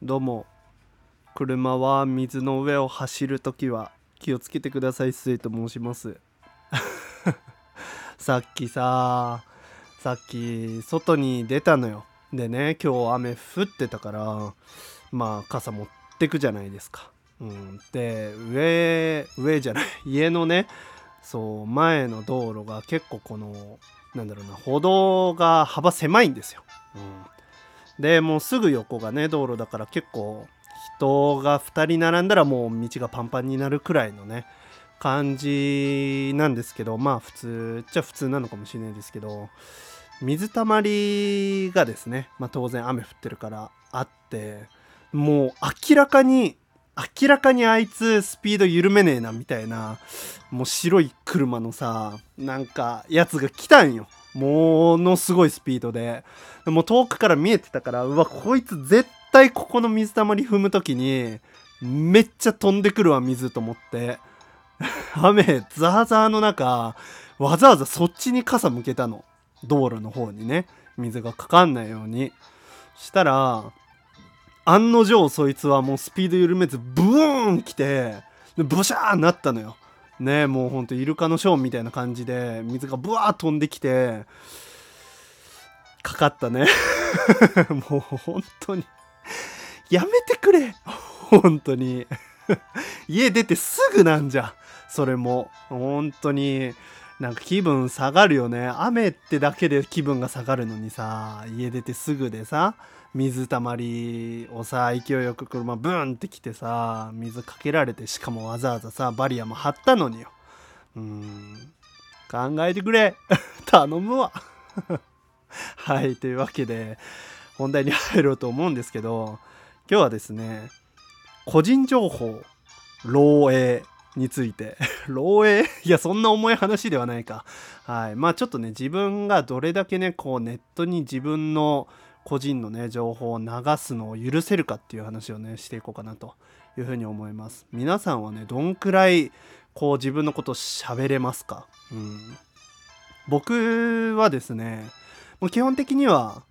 どうも。車は水の上を走るときは気をつけてください。スイと申します。さっきささっき外に出たのよ。でね今日雨降ってたからまあ傘持ってくじゃないですか、うん、で上上じゃない。家のねそう前の道路が結構このなんだろうな歩道が幅狭いんですよ、うんでもうすぐ横がね道路だから結構人が2人並んだらもう道がパンパンになるくらいのね感じなんですけどまあ普通っちゃ普通なのかもしれないですけど水たまりがですね、まあ、当然雨降ってるからあってもう明らかに明らかにあいつスピード緩めねえなみたいなもう白い車のさなんかやつが来たんよ。ものすごいスピードで。もう遠くから見えてたからうわこいつ絶対ここの水たまり踏む時にめっちゃ飛んでくるわ水と思って。雨ザーザーの中わざわざそっちに傘向けたの。道路の方にね。水がかかんないように。したら案の定そいつはもうスピード緩めずブーン来てブシャーなったのよ。ねもうほんとイルカのショーみたいな感じで水がブワー飛んできてかかったね。もう本当に。やめてくれ。本当に。家出てすぐなんじゃ。それも。本当に。なんか気分下がるよね。雨ってだけで気分が下がるのにさ。家出てすぐでさ。水たまりをさ勢いよく車ブーンって来てさ水かけられてしかもわざわざさバリアも張ったのによ。うん考えてくれ。頼むわ。はいというわけで本題に入ろうと思うんですけど今日はですね個人情報漏洩について。漏洩？いやそんな重い話ではないか。はいまあちょっとね自分がどれだけねこうネットに自分の個人のね情報を流すのを許せるかっていう話をねしていこうかなというふうに思います。皆さんはねどんくらいこう自分のこと喋れますか？うん。僕はですねもう基本的には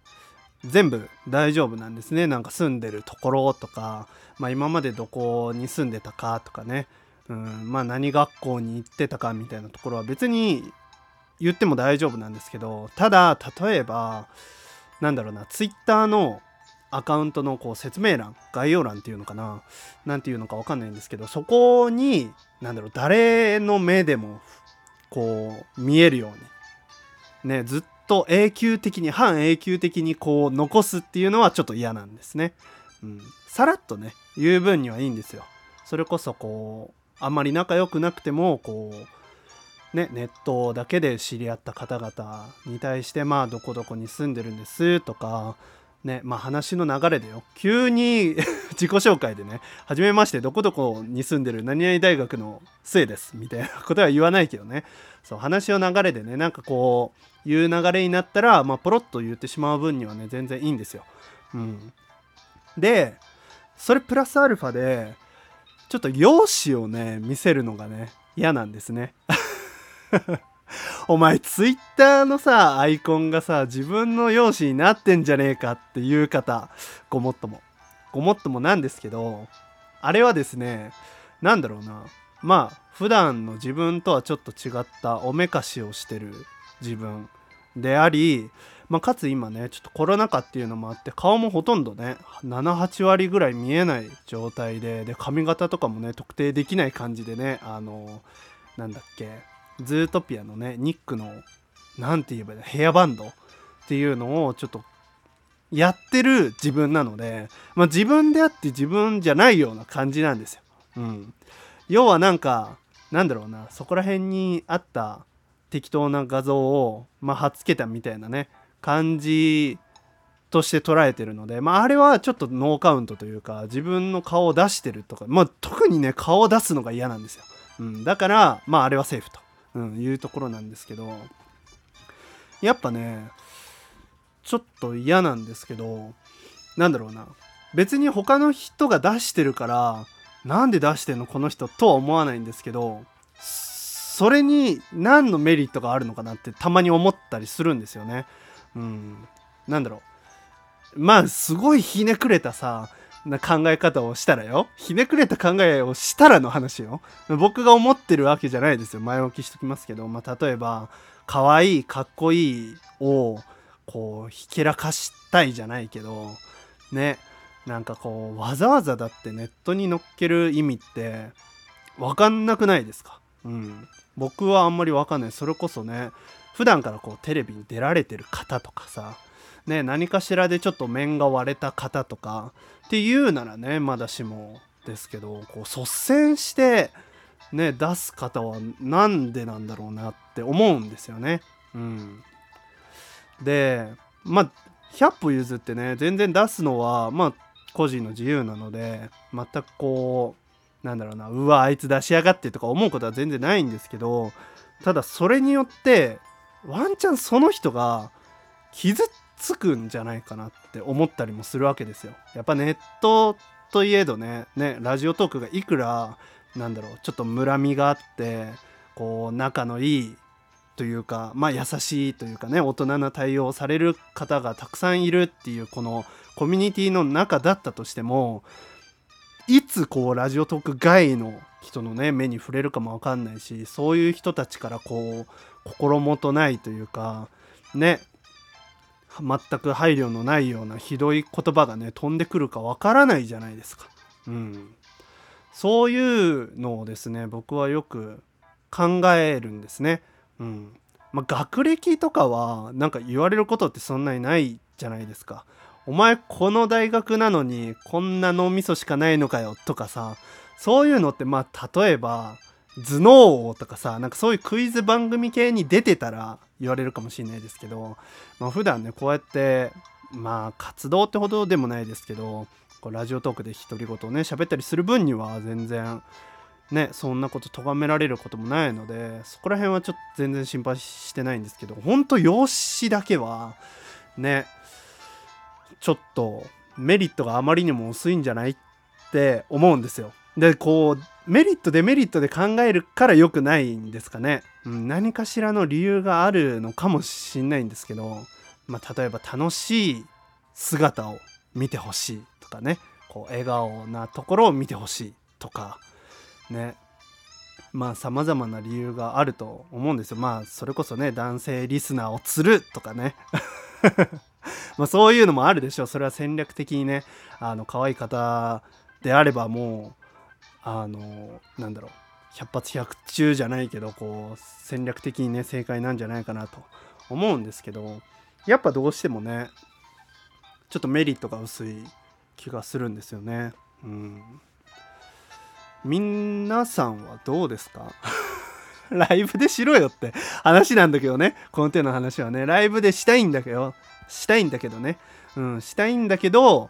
全部大丈夫なんですね。なんか住んでるところとか、まあ、今までどこに住んでたかとかね、うん、まあ何学校に行ってたかみたいなところは別に言っても大丈夫なんですけどただ例えばなんだろうな、ツイッターのアカウントのこう説明欄、概要欄っていうのかな、なんていうのかわかんないんですけど、そこに、なんだろう、誰の目でも、こう、見えるように、ね、ずっと永久的に、半永久的にこう、残すっていうのはちょっと嫌なんですね。うん。さらっとね、言う分にはいいんですよ。それこそこう、あんまり仲良くなくても、こう、ね、ネットだけで知り合った方々に対してまあどこどこに住んでるんですとかねまあ話の流れでよ急に 自己紹介でね「はじめましてどこどこに住んでる何々大学の末です」みたいなことは言わないけどねそう話の流れでねなんかこういう流れになったらまあポロッと言ってしまう分にはね全然いいんですよ。うん、でそれプラスアルファでちょっと容姿をね見せるのがね嫌なんですね。お前ツイッターのさアイコンがさ自分の容姿になってんじゃねえかっていう方ごもっとも。ごもっともなんですけどあれはですね何だろうな。まあ普段の自分とはちょっと違ったおめかしをしてる自分であり、まあ、かつ今ねちょっとコロナ禍っていうのもあって顔もほとんどね78割ぐらい見えない状態でで髪型とかもね特定できない感じでねあのなんだっけズートピアのねニックの何て言えばいいのヘアバンドっていうのをちょっとやってる自分なので、まあ、自分であって自分じゃないような感じなんですよ。うん、要はなんかなんだろうなそこら辺にあった適当な画像を、まあ、貼っつけたみたいなね感じとして捉えてるので、まあ、あれはちょっとノーカウントというか自分の顔を出してるとか、まあ、特にね顔を出すのが嫌なんですよ。うん、だからまああれはセーフと。うん、いうところなんですけどやっぱねちょっと嫌なんですけどなんだろうな別に他の人が出してるからなんで出してんのこの人とは思わないんですけどそれに何のメリットがあるのかなってたまに思ったりするんですよね。うん。なんだろう。まあすごいひねくれたさな考え方をしたらよ。ひねくれた考えをしたらの話よ。僕が思ってるわけじゃないですよ。前置きしときますけど、まあ、例えば可愛いかっこいいをこうひけらかしたいじゃないけど。ね。なんかこうわざわざだってネットに載っける意味って分かんなくないですか？うん。僕はあんまり分かんない。それこそね普段からこうテレビに出られてる方とかさね何かしらでちょっと面が割れた方とかっていうならねまだしもですけどこう率先してね出す方は何でなんだろうなって思うんですよね。うん、でまあ100歩譲ってね全然出すのはまあ個人の自由なので全くこうなんだろうなうわあいつ出しやがってとか思うことは全然ないんですけどただそれによってワンチャンその人が傷つくんじゃないかなって思ったりもするわけですよ。やっぱネットといえどねねラジオトークがいくらなんだろうちょっと村みがあってこう仲のいいというかまあ優しいというかね大人な対応をされる方がたくさんいるっていうこのコミュニティの中だったとしてもいつこうラジオトーク外の人のね目に触れるかも分かんないしそういう人たちからこう心もとないというかね全く配慮のないようなひどい言葉がね飛んでくるかわからないじゃないですか。うん、そういうのをですね僕はよく考えるんですね。うんまあ、学歴とかはなんか言われることってそんなにないじゃないですか。お前この大学なのにこんな脳みそしかないのかよとかさそういうのってまあ例えば頭脳王とかさなんかそういうクイズ番組系に出てたら言われるかもしれないですけど、まあ、普段ねこうやってまあ活動ってほどでもないですけどこうラジオトークで独り言をね喋ったりする分には全然ねそんなこと咎められることもないのでそこら辺はちょっと全然心配してないんですけどほんと容姿だけはねちょっとメリットがあまりにも薄いんじゃないって思うんですよ。でこうメリットデメリットで考えるから良くないんですかね、うん、何かしらの理由があるのかもしんないんですけど、まあ、例えば楽しい姿を見てほしいとかね。こう笑顔なところを見てほしいとかね。まあさまざまな理由があると思うんですよ。まあそれこそね男性リスナーを釣るとかね。まあそういうのもあるでしょう。それは戦略的にねあの可愛い方であればもうあのなんだろう。百発百中じゃないけどこう戦略的にね正解なんじゃないかなと思うんですけどやっぱどうしてもねちょっとメリットが薄い気がするんですよね。うん、皆さんはどうですか？ライブでしろよって話なんだけどね。この手の話はね。ライブでしたいんだけどしたいんだけどね。うんしたいんだけど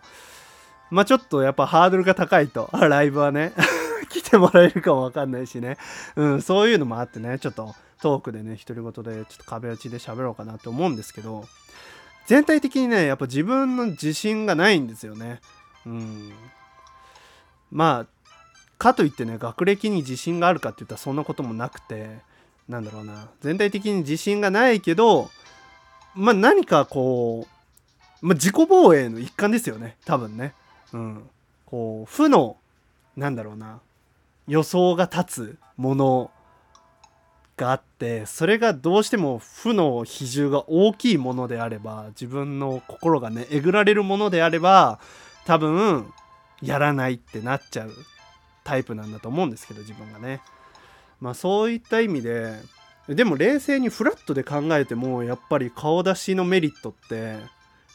まあちょっとやっぱハードルが高いと。ライブはね。来てもらえるかもわかんないしね、うん、そういうのもあってね。ちょっとトークでね独り言でちょっと壁打ちで喋ろうかなと思うんですけど。全体的にねやっぱ自分の自信がないんですよね。うん。まあかといってね学歴に自信があるかって言ったらそんなこともなくてなんだろうな。全体的に自信がないけどまあ何かこう、まあ、自己防衛の一環ですよね。多分ね。うん。こう負のなんだろうな。予想が立つものがあってそれがどうしても負の比重が大きいものであれば自分の心がねえぐられるものであれば多分やらないってなっちゃうタイプなんだと思うんですけど自分がね。まあそういった意味ででも冷静にフラットで考えてもやっぱり顔出しのメリットって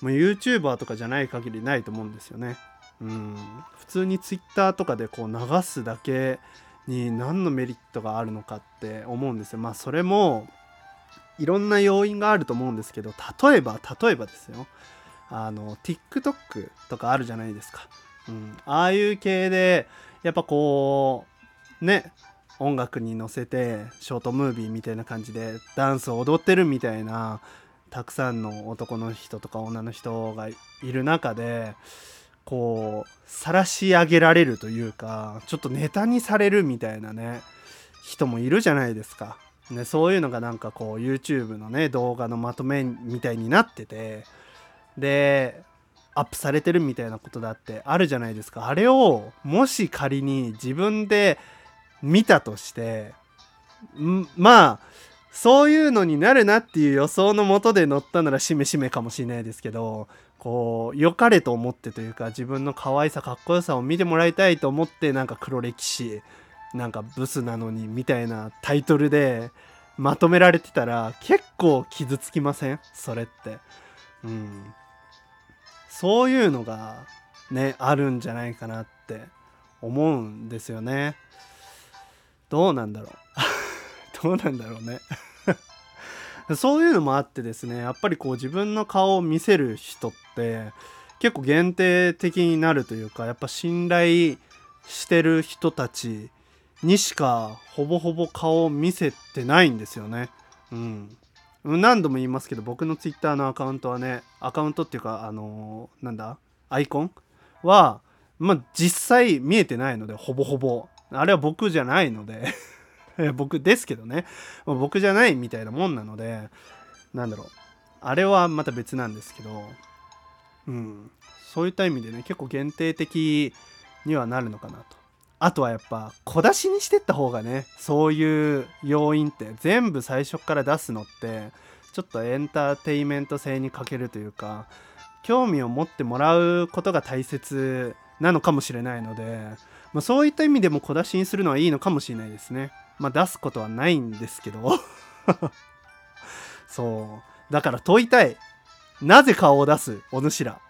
もう YouTuber とかじゃない限りないと思うんですよね。うん。普通に Twitter とかでこう流すだけに何のメリットがあるのかって思うんですよ。まあそれもいろんな要因があると思うんですけど例えば例えばですよ。あの TikTok とかあるじゃないですか、うん、ああいう系でやっぱこうね音楽に乗せてショートムービーみたいな感じでダンスを踊ってるみたいなたくさんの男の人とか女の人がいる中でこう晒し上げられるというかちょっとネタにされるみたいなね人もいるじゃないですか。ね、そういうのがなんかこう YouTube のね動画のまとめみたいになっててでアップされてるみたいなことだってあるじゃないですかあれをもし仮に自分で見たとしてまあそういうのになるなっていう予想のもとで乗ったならしめしめかもしれないですけどこう良かれと思ってというか自分の可愛さかっこよさを見てもらいたいと思ってなんか黒歴史なんかブスなのにみたいなタイトルでまとめられてたら結構傷つきません？それって。うん。そういうのがねあるんじゃないかなって思うんですよね。どうなんだろう。どうなんだろうね そういうのもあってですねやっぱりこう自分の顔を見せる人って結構限定的になるというかやっぱ信頼してる人たちにしかほぼほぼ顔を見せてないんですよね。うん。何度も言いますけど僕の Twitter のアカウントはねアカウントっていうかあのー、なんだアイコン？はまあ実際見えてないのでほぼほぼあれは僕じゃないので僕ですけどね。僕じゃないみたいなもんなのでなんだろう。あれはまた別なんですけど。うん。そういった意味でね結構限定的にはなるのかなと。あとはやっぱ小出しにしてった方がねそういう要因って全部最初から出すのってちょっとエンターテイメント性に欠けるというか興味を持ってもらうことが大切なのかもしれないので、まあ、そういった意味でも小出しにするのはいいのかもしれないですね。まあ出すことはないんですけど。そう。だから問いたい。なぜ顔を出すお主ら。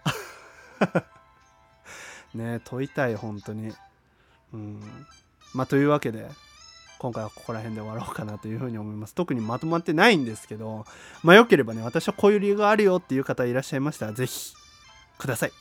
ね問いたい本当に。うん。まあというわけで今回はここら辺で終わろうかなというふうに思います。特にまとまってないんですけど。まあよければね私はこういう理由があるよっていう方いらっしゃいましたら是非ください。